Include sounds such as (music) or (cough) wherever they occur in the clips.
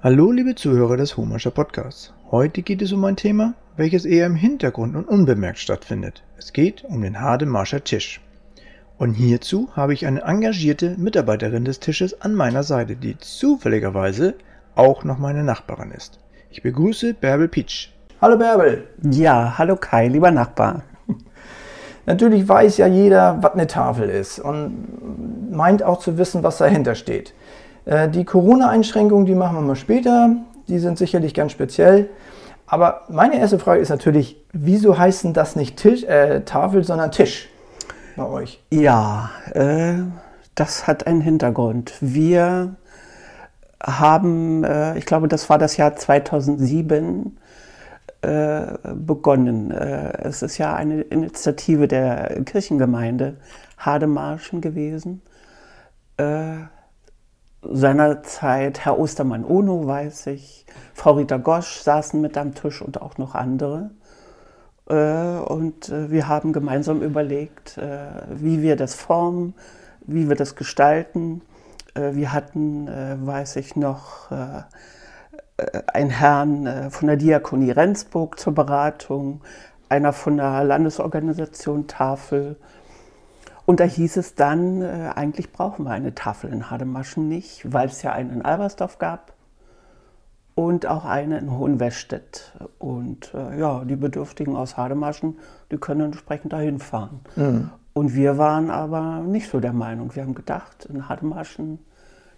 Hallo, liebe Zuhörer des Humascher Podcasts. Heute geht es um ein Thema, welches eher im Hintergrund und unbemerkt stattfindet. Es geht um den Hademarscher Tisch. Und hierzu habe ich eine engagierte Mitarbeiterin des Tisches an meiner Seite, die zufälligerweise auch noch meine Nachbarin ist. Ich begrüße Bärbel Pietsch. Hallo Bärbel. Ja, hallo Kai, lieber Nachbar. (laughs) Natürlich weiß ja jeder, was eine Tafel ist und meint auch zu wissen, was dahinter steht. Äh, die Corona-Einschränkungen, die machen wir mal später. Die sind sicherlich ganz speziell. Aber meine erste Frage ist natürlich, wieso heißt denn das nicht Tisch, äh, Tafel, sondern Tisch bei euch? Ja, äh, das hat einen Hintergrund. Wir haben, äh, ich glaube, das war das Jahr 2007, äh, begonnen. Äh, es ist ja eine Initiative der Kirchengemeinde Hademarschen gewesen seinerzeit Herr Ostermann Ono, weiß ich, Frau Rita Gosch saßen mit am Tisch und auch noch andere. Äh, und äh, wir haben gemeinsam überlegt, äh, wie wir das formen, wie wir das gestalten. Wir hatten, weiß ich noch, einen Herrn von der Diakonie Rendsburg zur Beratung, einer von der Landesorganisation Tafel und da hieß es dann, äh, eigentlich brauchen wir eine Tafel in Hademaschen nicht, weil es ja eine in Albersdorf gab und auch eine in Hohenwestedt. Und äh, ja, die Bedürftigen aus Hademaschen, die können entsprechend dahin fahren. Mhm. Und wir waren aber nicht so der Meinung. Wir haben gedacht, in Hademaschen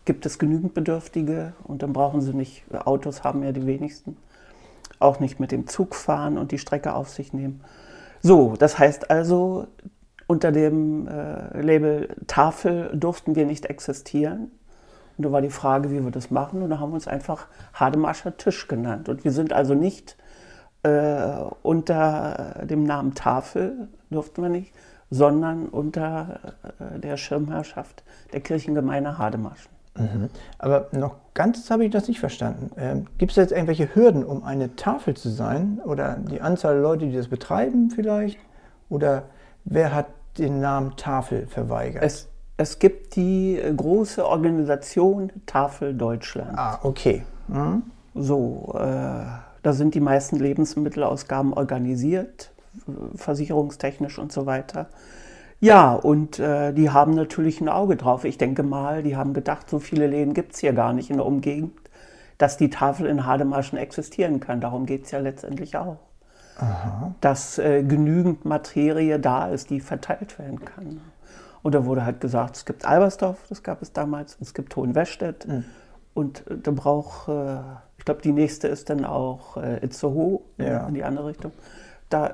gibt es genügend Bedürftige und dann brauchen sie nicht, Autos haben ja die wenigsten, auch nicht mit dem Zug fahren und die Strecke auf sich nehmen. So, das heißt also, unter dem äh, Label Tafel durften wir nicht existieren. Und da war die Frage, wie wir das machen. Und da haben wir uns einfach Hademarscher Tisch genannt. Und wir sind also nicht äh, unter dem Namen Tafel, durften wir nicht, sondern unter äh, der Schirmherrschaft der Kirchengemeinde Hademarschen. Mhm. Aber noch ganz habe ich das nicht verstanden. Ähm, Gibt es jetzt irgendwelche Hürden, um eine Tafel zu sein? Oder die Anzahl der Leute, die das betreiben vielleicht? Oder wer hat den Namen Tafel verweigert? Es, es gibt die äh, große Organisation Tafel Deutschland. Ah, okay. Mhm. So, äh, da sind die meisten Lebensmittelausgaben organisiert, versicherungstechnisch und so weiter. Ja, und äh, die haben natürlich ein Auge drauf. Ich denke mal, die haben gedacht, so viele Läden gibt es hier gar nicht in der Umgegend, dass die Tafel in Hademarschen existieren kann. Darum geht es ja letztendlich auch. Aha. dass äh, genügend Materie da ist, die verteilt werden kann. Und da wurde halt gesagt, es gibt Albersdorf, das gab es damals, es gibt Hohenwestedt mhm. und äh, da braucht, äh, ich glaube, die nächste ist dann auch äh, Itzehoe ja. in die andere Richtung. Da äh,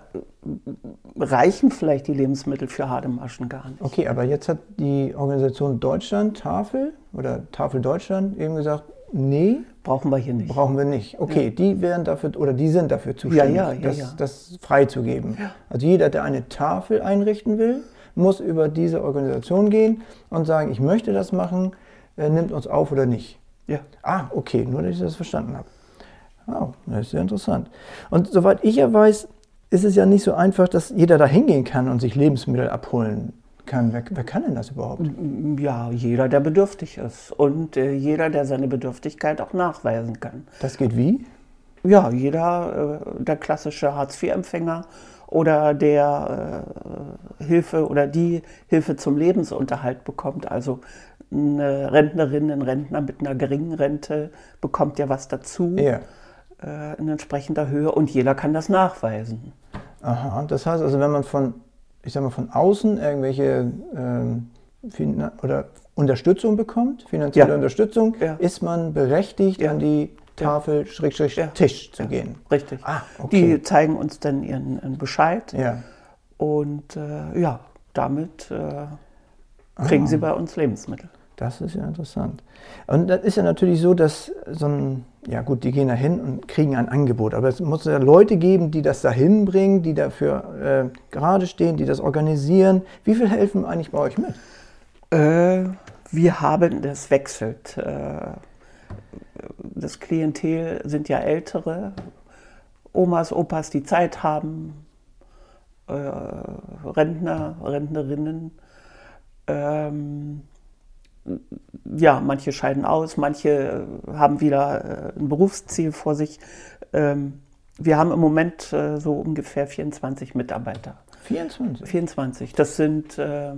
reichen vielleicht die Lebensmittel für Hademaschen gar nicht. Okay, aber jetzt hat die Organisation Deutschland, Tafel oder Tafel Deutschland eben gesagt, nee, Brauchen wir hier nicht. Brauchen wir nicht. Okay, ja. die werden dafür oder die sind dafür zuständig, ja, ja, das, das freizugeben. Also jeder, der eine Tafel einrichten will, muss über diese Organisation gehen und sagen, ich möchte das machen, äh, nimmt uns auf oder nicht. Ja. Ah, okay, nur dass ich das verstanden habe. Oh, das ist sehr interessant. Und soweit ich ja weiß, ist es ja nicht so einfach, dass jeder da hingehen kann und sich Lebensmittel abholen kann. Wer, wer, kann denn das überhaupt? Ja, jeder, der bedürftig ist und äh, jeder, der seine Bedürftigkeit auch nachweisen kann. Das geht wie? Ja, jeder, äh, der klassische Hartz-IV-Empfänger oder der äh, Hilfe oder die Hilfe zum Lebensunterhalt bekommt. Also eine Rentnerin, ein Rentner mit einer geringen Rente bekommt ja was dazu ja. Äh, in entsprechender Höhe und jeder kann das nachweisen. Aha, das heißt also, wenn man von ich sag mal, von außen irgendwelche ähm, oder Unterstützung bekommt, finanzielle ja. Unterstützung, ja. ist man berechtigt, ja. an die Tafel Schrägstrich Tisch zu gehen. Richtig. Ah, okay. Die zeigen uns dann ihren, ihren Bescheid. Ja. Und äh, ja, damit äh, kriegen ah. sie bei uns Lebensmittel. Das ist ja interessant. Und das ist ja natürlich so, dass so ein, ja gut, die gehen da hin und kriegen ein Angebot. Aber es muss ja Leute geben, die das da hinbringen, die dafür äh, gerade stehen, die das organisieren. Wie viel helfen eigentlich bei euch mit? Äh, wir haben, das wechselt. Äh, das Klientel sind ja ältere, Omas, Opas, die Zeit haben, äh, Rentner, Rentnerinnen. Ähm, ja, manche scheiden aus, manche haben wieder ein Berufsziel vor sich. Ähm, wir haben im Moment so ungefähr 24 Mitarbeiter. 24? 24. Das sind äh,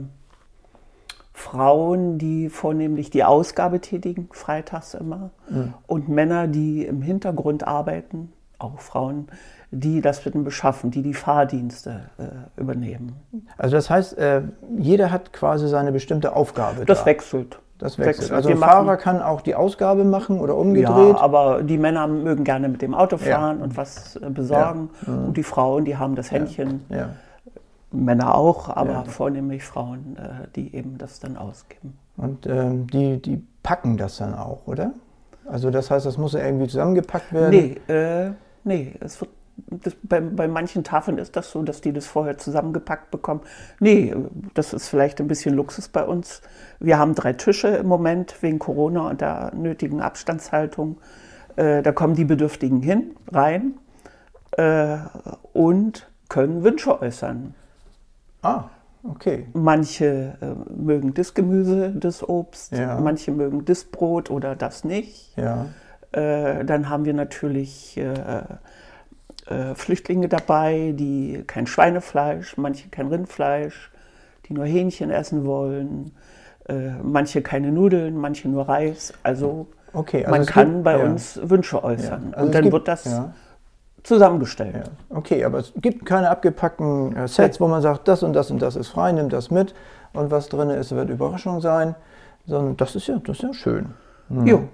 Frauen, die vornehmlich die Ausgabe tätigen, freitags immer, mhm. und Männer, die im Hintergrund arbeiten, auch Frauen, die das mit dem Beschaffen, die die Fahrdienste äh, übernehmen. Also das heißt, äh, jeder hat quasi seine bestimmte Aufgabe. Das da. wechselt. Das wechselt. wechselt. Also ein Fahrer kann auch die Ausgabe machen oder umgedreht. Ja, aber die Männer mögen gerne mit dem Auto fahren ja. und was äh, besorgen. Ja. Mhm. Und die Frauen, die haben das Händchen. Ja. Männer auch, aber vornehmlich Frauen, äh, die eben das dann ausgeben. Und ähm, die, die packen das dann auch, oder? Also das heißt, das muss ja irgendwie zusammengepackt werden? Nee, äh, nee es wird, das, bei, bei manchen Tafeln ist das so, dass die das vorher zusammengepackt bekommen. Nee, das ist vielleicht ein bisschen Luxus bei uns. Wir haben drei Tische im Moment wegen Corona und der nötigen Abstandshaltung. Äh, da kommen die Bedürftigen hin, rein äh, und können Wünsche äußern. Ah, okay. Manche äh, mögen das Gemüse, das Obst, ja. manche mögen das Brot oder das nicht. Ja. Äh, dann haben wir natürlich äh, Flüchtlinge dabei, die kein Schweinefleisch, manche kein Rindfleisch, die nur Hähnchen essen wollen, äh, manche keine Nudeln, manche nur Reis. Also, okay, also man kann gibt, bei ja. uns Wünsche äußern. Also Und dann gibt, wird das zusammengestellt. Ja. Okay, aber es gibt keine abgepackten äh, Sets, wo man sagt, das und das und das ist frei, nimm das mit und was drin ist, wird Überraschung sein. Sondern das ist ja, das ist ja schön. Mhm. Jo.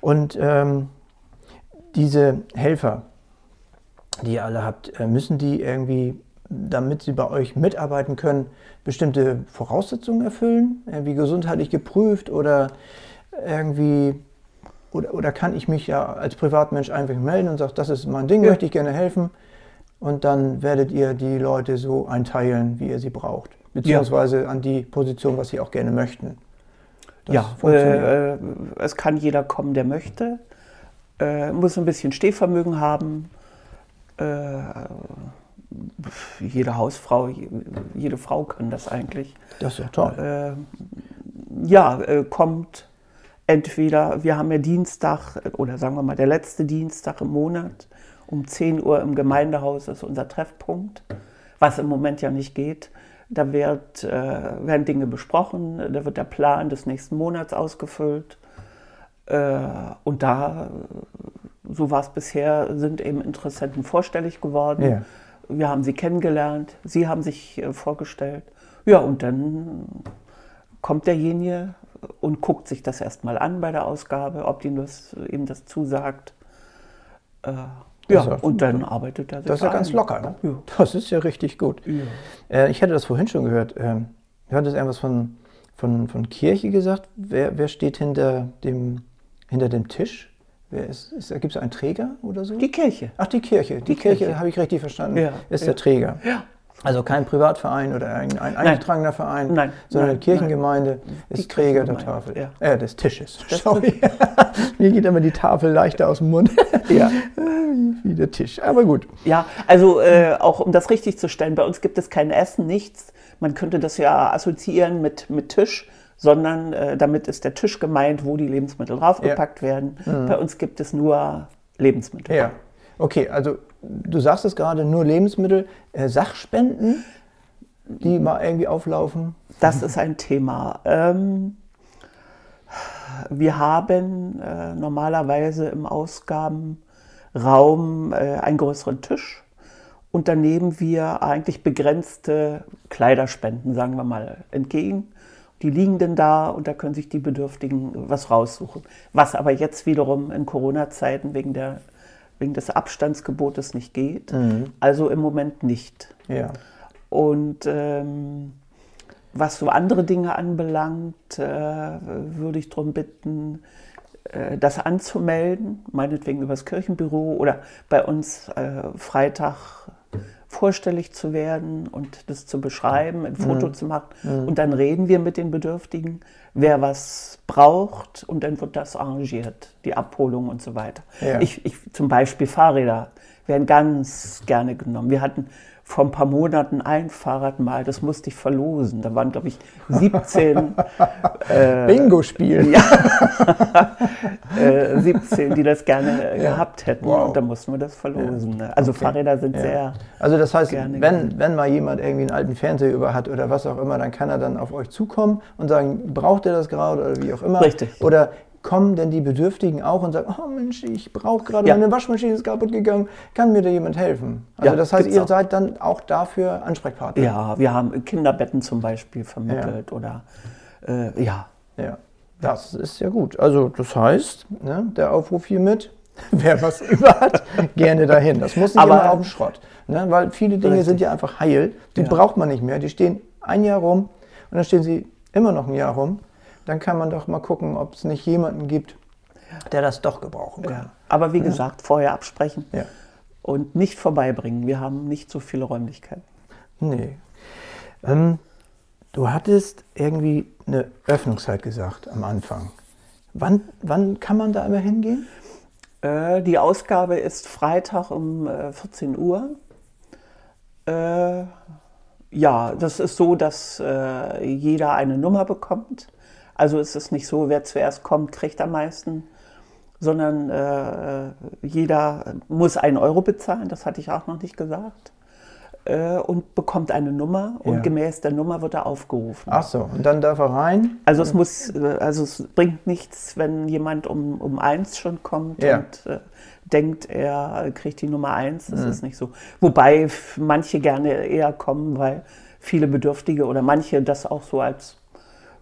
Und ähm, diese Helfer, die ihr alle habt, äh, müssen die irgendwie, damit sie bei euch mitarbeiten können, bestimmte Voraussetzungen erfüllen? Irgendwie gesundheitlich geprüft oder irgendwie oder, oder kann ich mich ja als Privatmensch einfach melden und sagen, das ist mein Ding, ja. möchte ich gerne helfen. Und dann werdet ihr die Leute so einteilen, wie ihr sie braucht. Beziehungsweise ja. an die Position, was sie auch gerne möchten. Das ja, äh, es kann jeder kommen, der möchte. Äh, muss ein bisschen Stehvermögen haben. Äh, jede Hausfrau, jede Frau kann das eigentlich. Das ist ja toll. Äh, ja, äh, kommt entweder, wir haben ja Dienstag oder sagen wir mal der letzte Dienstag im Monat um 10 Uhr im Gemeindehaus ist unser Treffpunkt, was im Moment ja nicht geht. Da wird, äh, werden Dinge besprochen, da wird der Plan des nächsten Monats ausgefüllt. Äh, und da, so war es bisher, sind eben Interessenten vorstellig geworden. Ja. Wir haben sie kennengelernt, sie haben sich äh, vorgestellt. Ja, und dann kommt derjenige und guckt sich das erstmal an bei der Ausgabe, ob ihm das, ihm das zusagt. Äh, ja, ja, und dann arbeitet er sich Das ist ja ganz locker, ne? Ja. Das ist ja richtig gut. Ja. Äh, ich hatte das vorhin schon gehört. Ähm, du hattest irgendwas von, von, von Kirche gesagt. Wer, wer steht hinter dem, hinter dem Tisch? Wer ist, ist, Gibt es einen Träger oder so? Die Kirche. Ach, die Kirche. Die, die Kirche, Kirche. habe ich richtig verstanden. Ja, ist der Träger. Ja. Also kein Privatverein oder ein, ein eingetragener Verein, nein, sondern nein, Kirchengemeinde ist die Träger der Tafel. Ja. Äh, des Tisches. Sorry. (laughs) Mir geht immer die Tafel leichter aus dem Mund. (laughs) ja. (laughs) Wie der Tisch. Aber gut. Ja, also äh, auch um das richtig zu stellen, bei uns gibt es kein Essen, nichts. Man könnte das ja assoziieren mit, mit Tisch, sondern äh, damit ist der Tisch gemeint, wo die Lebensmittel draufgepackt ja. werden. Mhm. Bei uns gibt es nur Lebensmittel. Ja. Okay, also du sagst es gerade, nur Lebensmittel, äh, Sachspenden, die mal irgendwie auflaufen? Das ist ein Thema. Ähm, wir haben äh, normalerweise im Ausgabenraum äh, einen größeren Tisch und dann nehmen wir eigentlich begrenzte Kleiderspenden, sagen wir mal, entgegen. Die liegen denn da und da können sich die Bedürftigen was raussuchen. Was aber jetzt wiederum in Corona-Zeiten wegen der wegen des Abstandsgebotes nicht geht. Mhm. Also im Moment nicht. Ja. Und ähm, was so andere Dinge anbelangt, äh, würde ich darum bitten, äh, das anzumelden, meinetwegen übers Kirchenbüro oder bei uns äh, Freitag vorstellig zu werden und das zu beschreiben, ein Foto mhm. zu machen. Mhm. Und dann reden wir mit den Bedürftigen, wer was braucht und dann wird das arrangiert, die Abholung und so weiter. Ja. Ich, ich, zum Beispiel Fahrräder werden ganz gerne genommen. Wir hatten vor ein paar Monaten ein Fahrrad mal, das musste ich verlosen. Da waren, glaube ich, 17 (laughs) äh, Bingo-Spiel. Ja, (laughs) äh, 17, die das gerne ja. gehabt hätten. Wow. Und da mussten wir das verlosen. Ne? Also okay. Fahrräder sind ja. sehr. Also das heißt, wenn, wenn mal jemand irgendwie einen alten Fernseher über hat oder was auch immer, dann kann er dann auf euch zukommen und sagen, braucht ihr das gerade oder wie auch immer. Richtig. Oder kommen denn die Bedürftigen auch und sagen, oh Mensch, ich brauche gerade, ja. meine Waschmaschine ist kaputt gegangen, kann mir da jemand helfen? Also ja, das heißt, ihr auch. seid dann auch dafür Ansprechpartner? Ja, wir haben Kinderbetten zum Beispiel vermittelt ja. oder äh, ja. Ja, das ist ja gut. Also das heißt, ne, der Aufruf hiermit, (laughs) wer was über hat, gerne dahin. Das muss nicht Aber, immer auf dem Schrott. Ne, weil viele Dinge richtig. sind ja einfach heil, die braucht man nicht mehr. Die stehen ein Jahr rum und dann stehen sie immer noch ein Jahr rum dann kann man doch mal gucken, ob es nicht jemanden gibt, der das doch gebrauchen kann. Ja. Aber wie ja. gesagt, vorher absprechen ja. und nicht vorbeibringen. Wir haben nicht so viele Räumlichkeiten. Nee. Ähm, du hattest irgendwie eine Öffnungszeit gesagt am Anfang. Wann, wann kann man da immer hingehen? Äh, die Ausgabe ist Freitag um äh, 14 Uhr. Äh, ja, das ist so, dass äh, jeder eine Nummer bekommt. Also ist es nicht so, wer zuerst kommt, kriegt am meisten, sondern äh, jeder muss einen Euro bezahlen, das hatte ich auch noch nicht gesagt, äh, und bekommt eine Nummer und ja. gemäß der Nummer wird er aufgerufen. Ach so, und dann darf er rein? Also es muss, äh, also es bringt nichts, wenn jemand um, um eins schon kommt ja. und äh, denkt, er kriegt die Nummer eins, das mhm. ist nicht so. Wobei manche gerne eher kommen, weil viele Bedürftige oder manche das auch so als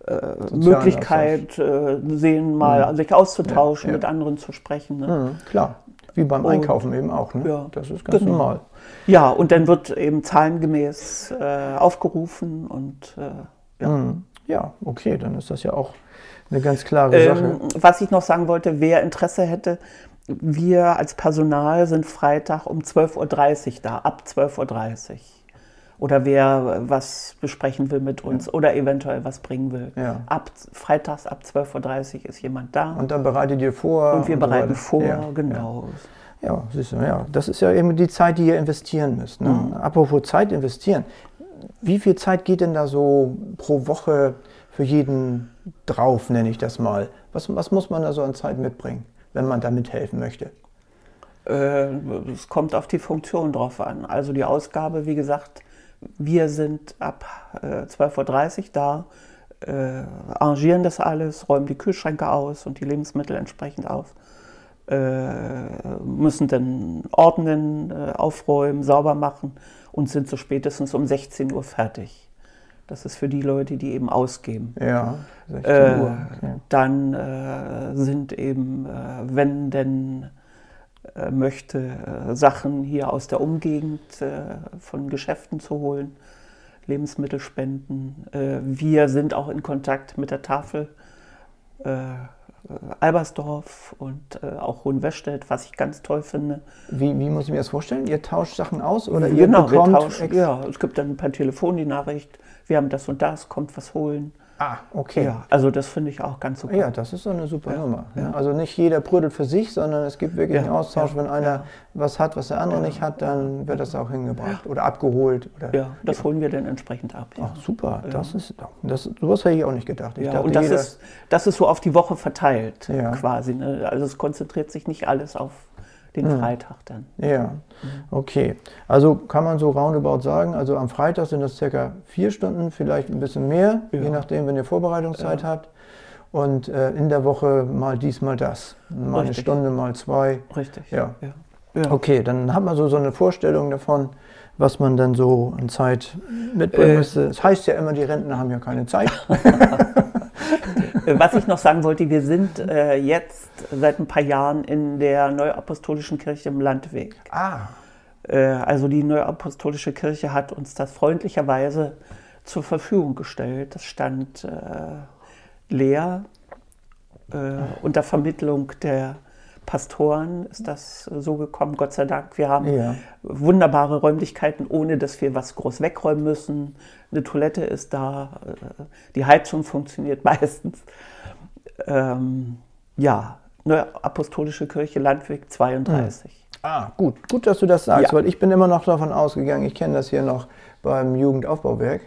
äh, Möglichkeit äh, sehen, mal mhm. sich auszutauschen, ja, ja. mit anderen zu sprechen. Ne? Mhm, klar, wie beim Einkaufen und, eben auch. Ne? Ja, das ist ganz genau. normal. Ja, und dann wird eben zahlengemäß äh, aufgerufen und äh, ja. Mhm. ja, okay, dann ist das ja auch eine ganz klare ähm, Sache. Was ich noch sagen wollte, wer Interesse hätte, wir als Personal sind Freitag um 12.30 Uhr da, ab 12.30 Uhr oder wer was besprechen will mit uns ja. oder eventuell was bringen will. Ja. Ab freitags ab 12.30 Uhr ist jemand da. Und dann bereitet ihr vor. Und wir und bereiten vor, ja. genau. Ja, siehst du, ja. Das ist ja eben die Zeit, die ihr investieren müsst. Ne? Mhm. Apropos Zeit investieren. Wie viel Zeit geht denn da so pro Woche für jeden drauf, nenne ich das mal? Was, was muss man da so an Zeit mitbringen, wenn man da mithelfen möchte? Äh, es kommt auf die Funktion drauf an. Also die Ausgabe, wie gesagt, wir sind ab äh, 12.30 Uhr da, äh, arrangieren das alles, räumen die Kühlschränke aus und die Lebensmittel entsprechend auf, äh, müssen dann ordnen, äh, aufräumen, sauber machen und sind so spätestens um 16 Uhr fertig. Das ist für die Leute, die eben ausgeben. Ja, 16 äh, Uhr. Okay. Dann äh, sind eben, wenn denn äh, möchte, äh, Sachen hier aus der Umgegend äh, von Geschäften zu holen, Lebensmittelspenden. wir sind auch in Kontakt mit der Tafel Albersdorf und äh, auch Hohenwestedt, was ich ganz toll finde. Wie, wie, muss ich mir das vorstellen? Ihr tauscht Sachen aus oder ihr genau, bekommt... Wir tauschen, ja, es gibt dann per Telefon die Nachricht, wir haben das und das, kommt was holen. Ah, okay. Ja, also das finde ich auch ganz super. Ja, das ist so eine super ja, Nummer. Ja. Also nicht jeder prüdelt für sich, sondern es gibt wirklich einen Austausch. Wenn einer was hat, was der andere nicht hat, dann wird das auch hingebracht oder abgeholt. Oder, ja, das holen wir dann entsprechend ab. Ach, super. Das ist, das, sowas hätte ich auch nicht gedacht. Ich dachte, und das ist, das ist so auf die Woche verteilt quasi. Ne? Also es konzentriert sich nicht alles auf den mhm. Freitag dann. Ja, mhm. okay. Also kann man so roundabout sagen, also am Freitag sind das circa vier Stunden, vielleicht ein bisschen mehr, ja. je nachdem, wenn ihr Vorbereitungszeit ja. habt. Und äh, in der Woche mal dies, mal das. Mal Richtig. eine Stunde, mal zwei. Richtig. Ja. ja. Okay, dann hat man so, so eine Vorstellung davon, was man dann so an Zeit mitbringen äh, müsste. Es das heißt ja immer, die Rentner haben ja keine Zeit. (laughs) Was ich noch sagen wollte, wir sind äh, jetzt seit ein paar Jahren in der Neuapostolischen Kirche im Landweg. Ah. Äh, also die Neuapostolische Kirche hat uns das freundlicherweise zur Verfügung gestellt. Das stand äh, leer äh, unter Vermittlung der Pastoren ist das so gekommen, Gott sei Dank. Wir haben ja. wunderbare Räumlichkeiten, ohne dass wir was groß wegräumen müssen. Eine Toilette ist da, äh, die Heizung funktioniert (laughs) meistens. Ähm, ja, Neue Apostolische Kirche Landweg 32. Ah, gut, gut, dass du das sagst, ja. weil ich bin immer noch davon ausgegangen, ich kenne das hier noch beim Jugendaufbauwerk.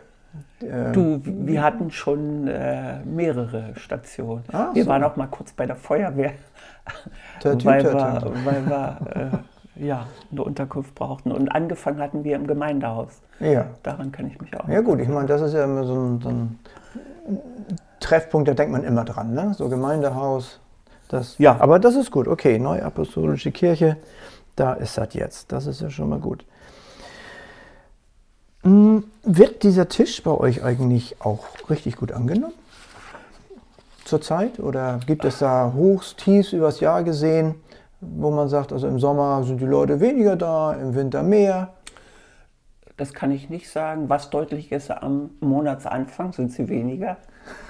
Ähm, du, wir hatten schon äh, mehrere Stationen. Ah, wir so. waren auch mal kurz bei der Feuerwehr, weil wir, weil wir äh, ja, eine Unterkunft brauchten. Und angefangen hatten wir im Gemeindehaus. Ja. Daran kann ich mich auch. Ja gut, ich meine, das ist ja immer so ein, so ein Treffpunkt, da denkt man immer dran, ne? So Gemeindehaus. Das, ja. Aber das ist gut. Okay, Neuapostolische Kirche, da ist das jetzt. Das ist ja schon mal gut. Hm, wird dieser Tisch bei euch eigentlich auch richtig gut angenommen? Zurzeit? Oder gibt es da Hochs, Tiefs übers Jahr gesehen, wo man sagt, also im Sommer sind die Leute weniger da, im Winter mehr? Das kann ich nicht sagen. Was deutlich ist, am Monatsanfang sind sie weniger.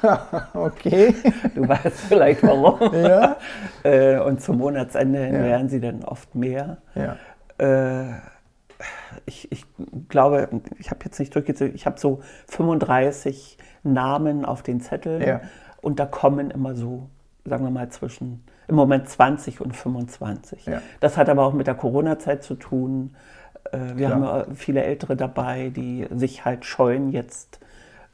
(laughs) okay. Du weißt vielleicht warum. (laughs) Ja. Äh, und zum Monatsende ja. werden sie dann oft mehr. Ja. Äh, ich, ich glaube, ich habe jetzt nicht durchgezählt, ich habe so 35 Namen auf den Zetteln ja. Und da kommen immer so, sagen wir mal, zwischen im Moment 20 und 25. Ja. Das hat aber auch mit der Corona-Zeit zu tun. Äh, wir Klar. haben viele Ältere dabei, die sich halt scheuen, jetzt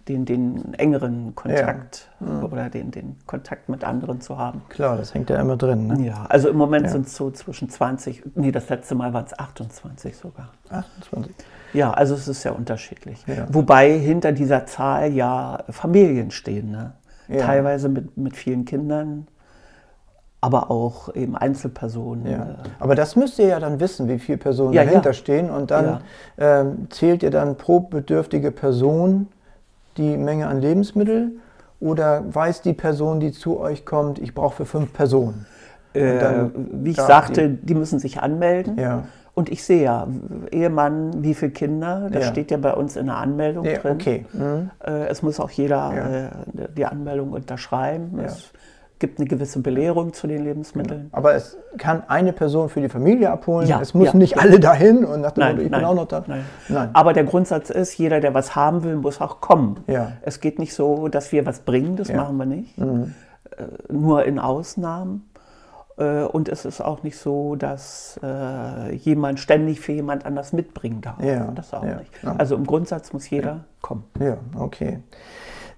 den, den engeren Kontakt ja. mhm. oder den, den Kontakt mit anderen zu haben. Klar, das hängt ja immer drin. Ne? Ja, also im Moment ja. sind es so zwischen 20, nee, das letzte Mal waren es 28 sogar. 28. Ja, also es ist sehr unterschiedlich. Ja. Wobei hinter dieser Zahl ja Familien stehen, ne? Teilweise mit, mit vielen Kindern aber auch eben Einzelpersonen. Ja. Äh, aber das müsst ihr ja dann wissen, wie viele Personen ja, dahinter ja. stehen. Und dann ja. ähm, zählt ihr dann pro bedürftige Person die Menge an Lebensmitteln oder weiß die Person, die zu euch kommt, ich brauche für fünf Personen? Äh, wie ich sagte, die, die, müssen sich anmelden. Ja. Und ich sehe ja, Ehemann, wie viele Kinder, das ja. steht ja bei uns in der Anmeldung ja, drin. Okay. Mhm. Es muss auch jeder äh, die Anmeldung unterschreiben. Es gibt eine gewisse Belehrung zu den Lebensmitteln. Aber es kann eine Person für die Familie abholen. Ja, es müssen ja, nicht ja. alle dahin und nach dem nein, Motto, ich nein, bin auch noch da. Nein. nein. Aber der Grundsatz ist, jeder, der was haben will, muss auch kommen. Ja. Es geht nicht so, dass wir was bringen, das machen wir nicht. Mhm. Äh, nur in Ausnahmen. Äh, und es ist auch nicht so, dass äh, jemand ständig für jemand anders mitbringen darf. Ja, das auch nicht. Also im Grundsatz muss jeder kommen. Ja, okay.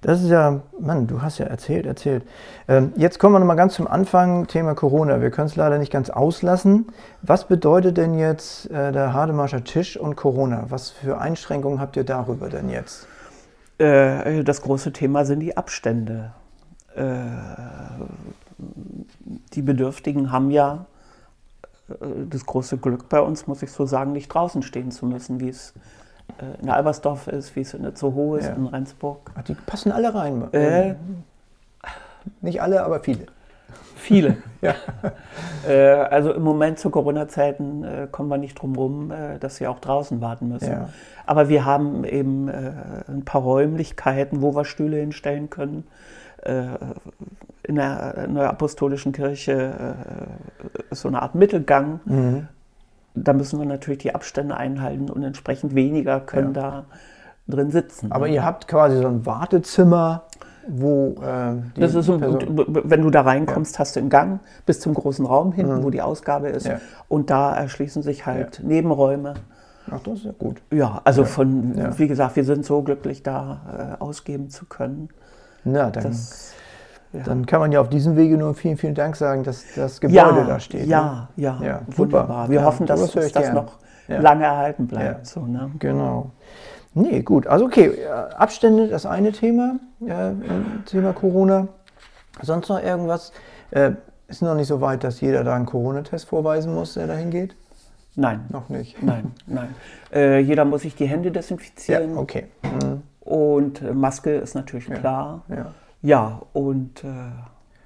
Das ist ja, Mann, du hast ja erzählt, erzählt. Ähm, jetzt kommen wir nochmal ganz zum Anfang, Thema Corona. Wir können es leider nicht ganz auslassen. Was bedeutet denn jetzt äh, der Hademarscher Tisch und Corona? Was für Einschränkungen habt ihr darüber denn jetzt? Äh, das große Thema sind die Abstände. Äh, die Bedürftigen haben ja äh, das große Glück bei uns, muss ich so sagen, nicht draußen stehen zu müssen, wie es äh, in Albersdorf ist, wie es in der Zoo ist, ja. in Rendsburg. Ach, die passen alle rein. Äh, Nicht alle, aber viele. Viele. (laughs) ja. (laughs) Äh, also im Moment zu Corona-Zeiten äh, kommen wir nicht drum rum, äh, dass sie auch draußen warten müssen. Ja. Aber wir haben eben äh, ein paar Räumlichkeiten, wo wir Stühle hinstellen können. In der Neuapostolischen Kirche ist so eine Art Mittelgang. Mhm da müssen wir natürlich die Abstände einhalten und entsprechend weniger können ja. da drin sitzen. Aber ihr habt quasi so ein Wartezimmer, wo äh, das ist so, wenn du da reinkommst, ja. hast du einen Gang bis zum großen Raum hinten, mhm. wo die Ausgabe ist, ja. und da erschließen sich halt Nebenräume. Ach, das ist ja gut. Ja, also von, wie gesagt, wir sind so glücklich, da äh, ausgeben zu können. Na, dann. Das, ja. Dann kann man ja auf diesem Wege nur vielen, vielen Dank sagen, dass das Gebäude ja, da steht. Ja, ne? ja, ja, wunderbar. Wir hoffen, dass das, das noch lange erhalten bleibt. So, ne? Genau. Nee, gut. Also okay, Abstände, das eine Thema, äh, Thema Corona. Sonst noch irgendwas? Äh, ist noch nicht so weit, dass jeder da einen Corona-Test vorweisen muss, der dahin geht? Nein. Noch nicht? Nein, nein. Äh, jeder muss sich die Hände desinfizieren. Ja, okay. Mhm. Und Maske ist natürlich klar. Ja. Ja, und. Äh,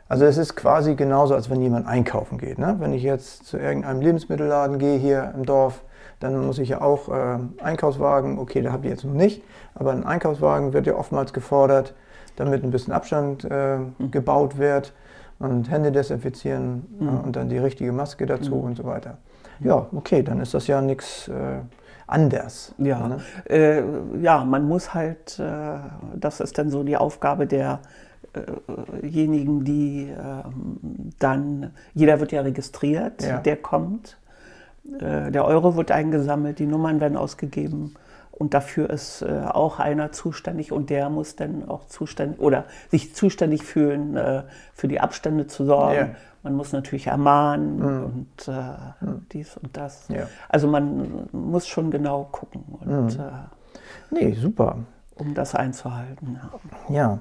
also es ist quasi genauso, als wenn jemand einkaufen geht. Ne? Wenn ich jetzt zu irgendeinem Lebensmittelladen gehe hier im Dorf, dann muss ich ja auch äh, Einkaufswagen, okay, da habe ich jetzt noch nicht, aber ein Einkaufswagen wird ja oftmals gefordert, damit ein bisschen Abstand äh, mhm. gebaut wird und Hände desinfizieren mhm. äh, und dann die richtige Maske dazu mhm. und so weiter. Ja, okay, dann ist das ja nichts äh, anders. Ja, ne? äh, ja, man muss halt, äh, das ist dann so die Aufgabe der derjenigen, die ähm, dann, jeder wird ja registriert, ja. der kommt. Äh, der Euro wird eingesammelt, die Nummern werden ausgegeben und dafür ist äh, auch einer zuständig und der muss dann auch zuständig oder sich zuständig fühlen, äh, für die Abstände zu sorgen. Ja. Man muss natürlich ermahnen mhm. und äh, mhm. dies und das. Ja. Also man muss schon genau gucken. Und, mhm. nee, super. Um das einzuhalten. Ja, ja.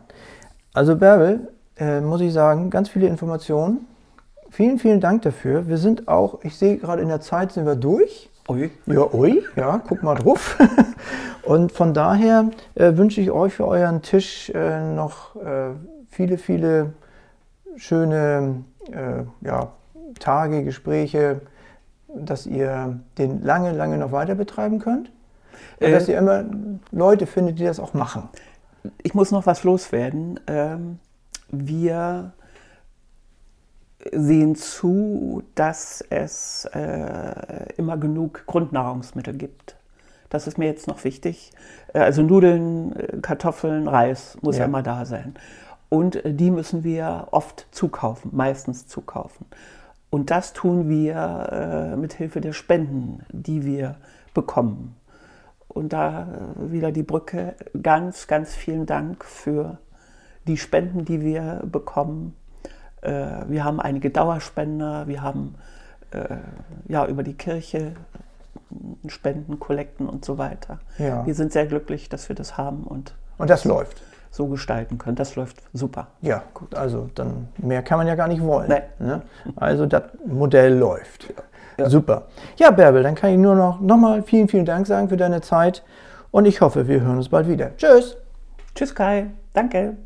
also Bärbel, äh, muss ich sagen, ganz viele Informationen. Vielen, vielen Dank dafür. Wir sind auch, ich sehe gerade in der Zeit sind wir durch. Ui. Ja, ui, ja, guck mal drauf. (laughs) Und von daher äh, wünsche ich euch für euren Tisch äh, noch äh, viele, viele schöne äh, ja, Tage, Gespräche, dass ihr den lange, lange noch weiter betreiben könnt. Und dass äh, ihr immer Leute findet, die das auch machen. Ich muss noch was loswerden. Ähm, wir sehen zu, dass es äh, immer genug Grundnahrungsmittel gibt. Das ist mir jetzt noch wichtig. Äh, also Nudeln, äh, Kartoffeln, Reis muss ja. immer da sein. Und äh, die müssen wir oft zukaufen, meistens zukaufen. Und das tun wir äh, mit Hilfe der Spenden, die wir bekommen. Und da wieder die Brücke. Ganz, ganz vielen Dank für die Spenden, die wir bekommen wir haben einige Dauerspender, wir haben äh, ja über die Kirche Spenden, Kollekten und so weiter. Ja. Wir sind sehr glücklich, dass wir das haben und, und das läuft. So gestalten können. Das läuft super. Ja, gut. Also dann mehr kann man ja gar nicht wollen. Nee. Ne? Also das Modell läuft. Ja. Super. Ja, Bärbel, dann kann ich nur noch nochmal vielen, vielen Dank sagen für deine Zeit und ich hoffe, wir hören uns bald wieder. Tschüss. Tschüss, Kai. Danke.